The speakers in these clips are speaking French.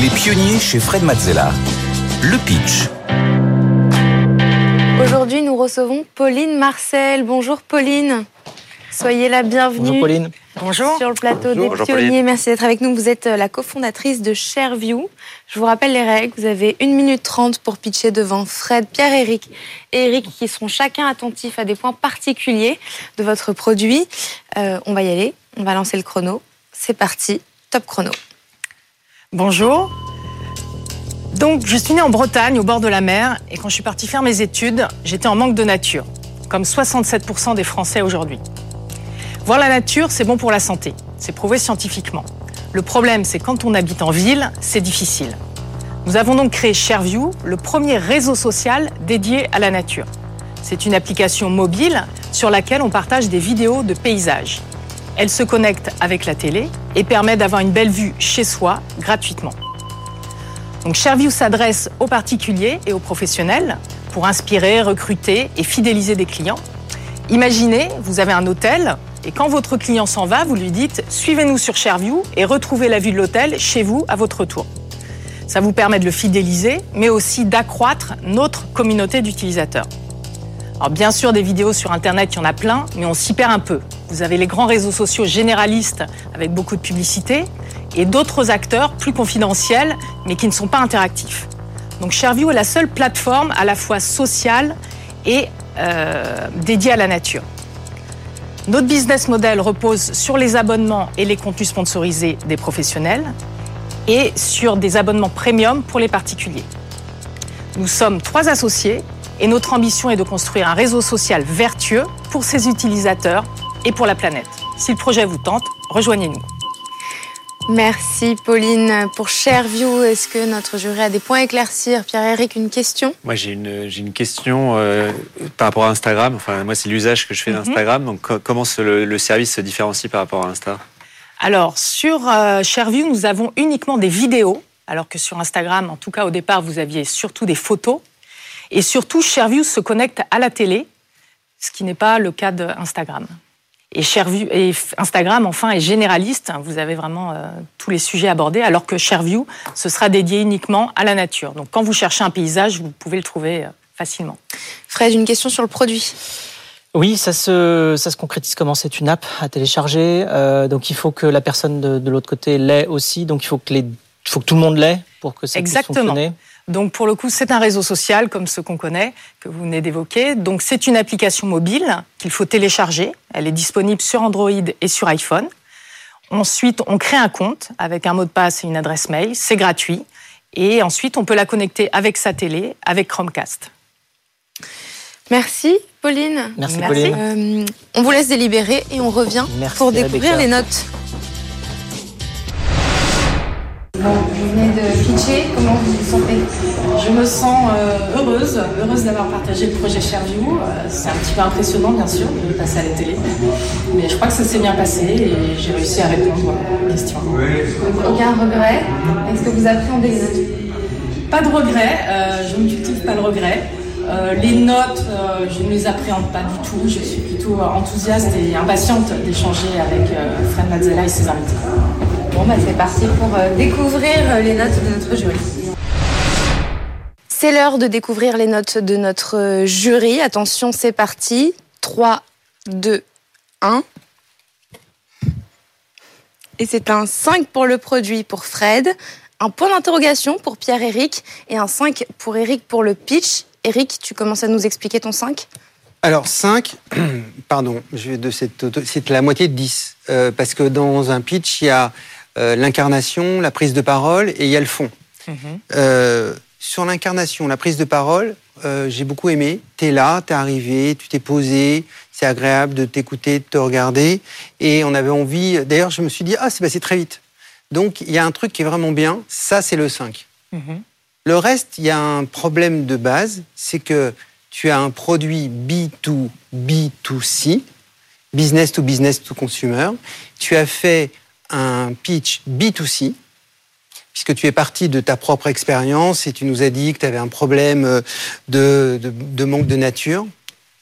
Les pionniers chez Fred Mazzella. Le pitch. Aujourd'hui, nous recevons Pauline Marcel. Bonjour Pauline. Soyez la bienvenue. Bonjour Pauline. Bonjour. Sur le plateau Bonjour, des bonjour, pionniers. Pauline. Merci d'être avec nous. Vous êtes euh, la cofondatrice de ShareView. Je vous rappelle les règles. Vous avez 1 minute 30 pour pitcher devant Fred, Pierre-Éric et Eric qui seront chacun attentifs à des points particuliers de votre produit. Euh, on va y aller. On va lancer le chrono. C'est parti. Top chrono. Bonjour. Donc, je suis née en Bretagne, au bord de la mer, et quand je suis partie faire mes études, j'étais en manque de nature, comme 67% des Français aujourd'hui. Voir la nature, c'est bon pour la santé, c'est prouvé scientifiquement. Le problème, c'est quand on habite en ville, c'est difficile. Nous avons donc créé ShareView, le premier réseau social dédié à la nature. C'est une application mobile sur laquelle on partage des vidéos de paysages. Elle se connecte avec la télé et permet d'avoir une belle vue chez soi gratuitement. Donc ShareView s'adresse aux particuliers et aux professionnels pour inspirer, recruter et fidéliser des clients. Imaginez, vous avez un hôtel et quand votre client s'en va, vous lui dites suivez-nous sur ShareView et retrouvez la vue de l'hôtel chez vous à votre tour. Ça vous permet de le fidéliser, mais aussi d'accroître notre communauté d'utilisateurs. Alors bien sûr, des vidéos sur Internet, il y en a plein, mais on s'y perd un peu. Vous avez les grands réseaux sociaux généralistes avec beaucoup de publicité et d'autres acteurs plus confidentiels, mais qui ne sont pas interactifs. Donc ShareView est la seule plateforme à la fois sociale et euh, dédiée à la nature. Notre business model repose sur les abonnements et les contenus sponsorisés des professionnels et sur des abonnements premium pour les particuliers. Nous sommes trois associés et notre ambition est de construire un réseau social vertueux pour ses utilisateurs et pour la planète. Si le projet vous tente, rejoignez-nous. Merci Pauline. Pour ShareView, est-ce que notre jury a des points à éclaircir? Pierre-Éric, une question? Moi, j'ai une, j'ai une question euh, par rapport à Instagram. Enfin, moi, c'est l'usage que je fais Mhm. d'Instagram. Donc, co- comment ce- le, le service se différencie par rapport à Insta? Alors, sur euh, ShareView, nous avons uniquement des vidéos, alors que sur Instagram, en tout cas au départ, vous aviez surtout des photos. Et surtout, ShareView se connecte à la télé, ce qui n'est pas le cas d'Instagram. Et, ShareView, et F- Instagram, enfin, est généraliste. Vous avez vraiment euh, tous les sujets abordés, alors que ShareView, ce sera dédié uniquement à la nature. Donc, quand vous cherchez un paysage, vous pouvez le trouver euh, facilement. Fred, une question sur le produit. Oui, ça se, ça se concrétise comment? C'est une app à télécharger. euh, donc il faut que la personne de, de l'autre côté l'ait aussi. Donc il faut que, les, il faut que tout le monde l'ait pour que ça Exactement. puisse fonctionner. Donc pour le coup, c'est un réseau social comme ceux qu'on connaît, que vous venez d'évoquer. Donc c'est une application mobile qu'il faut télécharger. Elle est disponible sur Android et sur iPhone. Ensuite, on crée un compte avec un mot de passe et une adresse mail. C'est gratuit. Et ensuite, on peut la connecter avec sa télé, avec Chromecast. Merci Pauline. Merci, Merci. Pauline. Euh, on vous laisse délibérer et on revient Merci, pour découvrir Rebecca. les notes. Bon, vous venez de pitcher, comment vous vous sentez Je me sens euh, heureuse, heureuse d'avoir partagé le projet ShareView. Euh, c'est un petit peu impressionnant, bien sûr, de passer à la télé. Mais je crois que ça s'est bien passé et j'ai réussi à répondre aux questions. Aucun regret? Est-ce que vous appréhendez les notes? Pas de regret, euh, je ne cultive pas le regret. Euh, les notes, euh, je ne les appréhende pas du tout. Je suis plutôt enthousiaste et impatiente d'échanger avec euh, Fred Mazzella et ses invités. Bon, bah, c'est parti pour euh, découvrir euh, les notes de notre jury. C'est l'heure de découvrir les notes de notre euh, jury. Attention, c'est parti. 3, 2, 1. Et c'est un 5 pour le produit pour Fred, un point d'interrogation pour Pierre-Éric et un 5 pour Eric pour le pitch. Eric, tu commences à nous expliquer ton 5 Alors 5, pardon, je vais de cette auto- c'est la moitié de 10. Euh, parce que dans un pitch, il y a euh, l'incarnation, la prise de parole et il y a le fond. Euh, sur l'incarnation, la prise de parole, euh, j'ai beaucoup aimé. T'es là, t'es arrivé, tu t'es posé, c'est agréable de t'écouter, de te regarder. Et on avait envie, d'ailleurs je me suis dit, ah c'est passé très vite. Donc il y a un truc qui est vraiment bien, ça c'est le 5. Le reste, il y a un problème de base, c'est que tu as un produit B2B2C, business to business to consumer. Tu as fait un pitch B2C, puisque tu es parti de ta propre expérience et tu nous as dit que tu avais un problème euh, de, de- de manque de nature.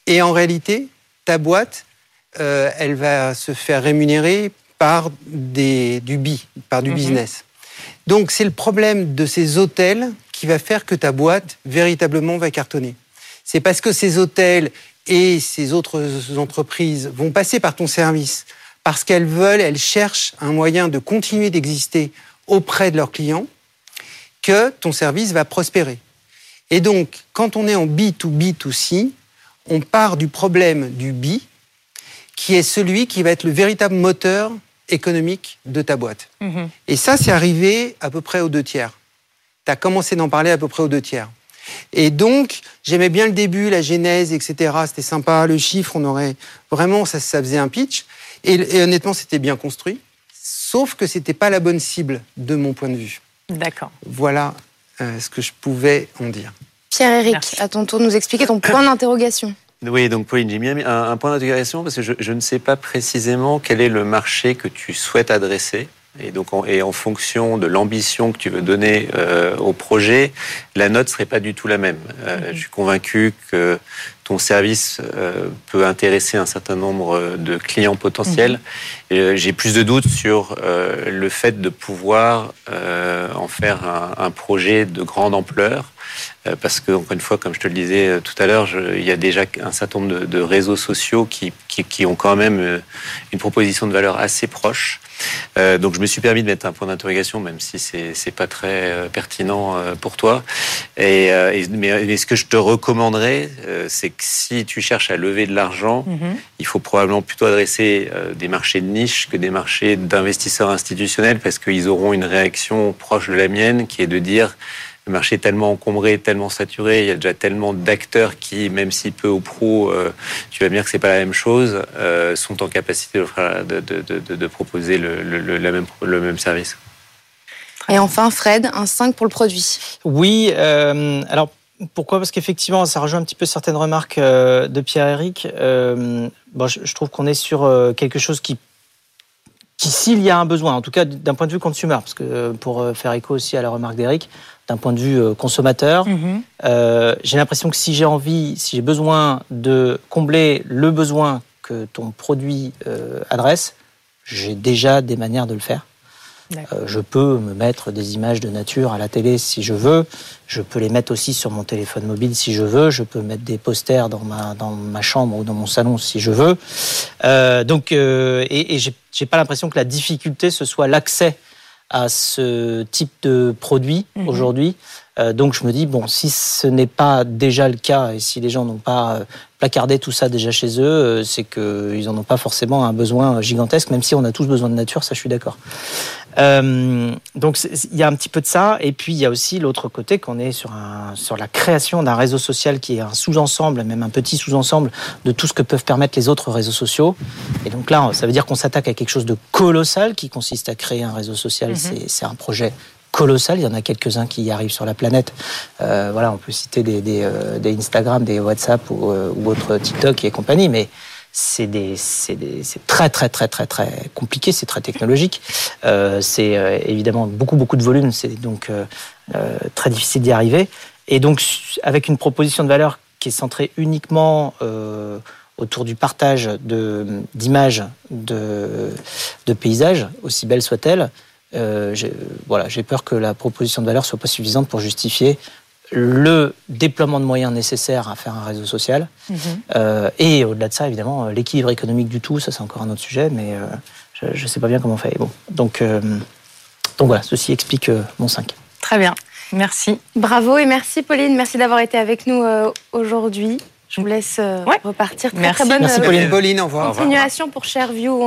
Et en réalité, ta boîte, euh, elle va se faire rémunérer par des, du B, par du business. Donc c'est le problème de ces hôtels qui va faire que ta boîte véritablement va cartonner. C'est parce que ces hôtels et ces autres entreprises vont passer par ton service parce qu'elles veulent, elles cherchent un moyen de continuer d'exister auprès de leurs clients que ton service va prospérer. Et donc, quand on est en B2B2C, on part du problème du B, qui est celui qui va être le véritable moteur économique de ta boîte. Mhm. Et ça, c'est arrivé à peu près aux deux tiers. Tu as commencé d'en parler à peu près aux deux tiers. Et donc, j'aimais bien le début, la genèse, etc. C'était sympa, le chiffre, on aurait vraiment, ça, ça faisait un pitch. Et, honnêtement, c'était bien construit. Sauf que c'était pas la bonne cible de mon point de vue. D'accord. Voilà euh, ce que je pouvais en dire. Pierre-Éric, à ton tour de nous expliquer ton point d'interrogation. Oui, donc Pauline, j'ai mis un, point d'interrogation parce que je, ne sais pas précisément quel est le marché que tu souhaites adresser. Et donc, en, et en fonction de l'ambition que tu veux donner euh, au projet, la note serait pas du tout la même. Euh. Je suis convaincu que ton service euh, peut intéresser un certain nombre de clients potentiels. Mhm. J'ai plus de doutes sur le fait de pouvoir en faire un, un, projet de grande ampleur. Parce que, encore une fois, comme je te le disais tout à l'heure, il y a déjà un certain nombre de, de réseaux sociaux qui, qui, qui, ont quand même une proposition de valeur assez proche. Euh, donc je me suis permis de mettre un point d'interrogation, même si c'est pas très euh, pertinent euh, pour toi. Et, mais, ce que je te recommanderais, c'est que si tu cherches à lever de l'argent, mhm. il faut probablement plutôt adresser des marchés de niche que des marchés d'investisseurs institutionnels, parce qu'ils auront une réaction proche de la mienne, qui est de dire le marché est tellement encombré, tellement saturé, il y a déjà tellement d'acteurs qui, même si peu ou pro, euh, tu vas me dire que c'est pas la même chose, euh, sont en capacité de, de, de, proposer le, le, même, le même service. Et enfin, Fred, un 5 pour le produit. Oui, euh, alors pourquoi? Parce qu'effectivement, ça rejoint un petit peu certaines remarques de Pierre-Éric. bon, je, trouve qu'on est sur quelque chose qui qui, s'il y a un besoin, en tout cas d'un point de vue consumer, parce que pour faire écho aussi à la remarque d'Éric, d'un point de vue euh, consommateur. Mhm. Euh, j'ai l'impression que si j'ai envie, si j'ai besoin de combler le besoin que ton produit euh, adresse, j'ai déjà des manières de le faire. Je peux me mettre des images de nature à la télé si je veux. Je peux les mettre aussi sur mon téléphone mobile si je veux. Je peux mettre des posters dans ma, dans ma chambre ou dans mon salon si je veux. donc, et, et j'ai pas l'impression que la difficulté ce soit l'accès à ce type de produit mhm. aujourd'hui. Euh, donc je me dis, bon, si ce n'est pas déjà le cas et si les gens n'ont pas euh, placardé tout ça déjà chez eux, euh, c'est qu'ils n'en ont pas forcément un besoin gigantesque, même si on a tous besoin de nature, ça je suis d'accord. Donc il y a un petit peu de ça, et puis il y a aussi l'autre côté qu'on est sur, un, sur la création d'un réseau social qui est un sous-ensemble, même un petit sous-ensemble de tout ce que peuvent permettre les autres réseaux sociaux. Et donc là, ça veut dire qu'on s'attaque à quelque chose de colossal qui consiste à créer un réseau social. Mhm. C'est un projet colossal. Il y en a quelques-uns qui y arrivent sur la planète. Euh, voilà, on peut citer des, des, euh, des Instagram, des WhatsApp ou, euh, ou autres TikTok et compagnie, mais c'est très très très très très compliqué, c'est très technologique. Euh, c'est euh, évidemment beaucoup beaucoup de volume, c'est donc très difficile d'y arriver. Et donc avec une proposition de valeur qui est centrée uniquement autour du partage d'images de, de paysages, aussi belles soient-elles, euh, voilà, j'ai peur que la proposition de valeur soit pas suffisante pour justifier le déploiement de moyens nécessaires à faire un réseau social. Mhm. Euh, et au-delà de ça, évidemment, l'équilibre économique du tout, ça c'est encore un autre sujet, mais euh, je ne sais pas bien comment on fait. Bon, donc, donc voilà, ceci explique mon 5. Très bien, merci. Bravo et merci Pauline, merci d'avoir été avec nous aujourd'hui. Je vous laisse repartir. Très, très bonne merci Pauline. Pauline, au revoir. continuation pour Cherview.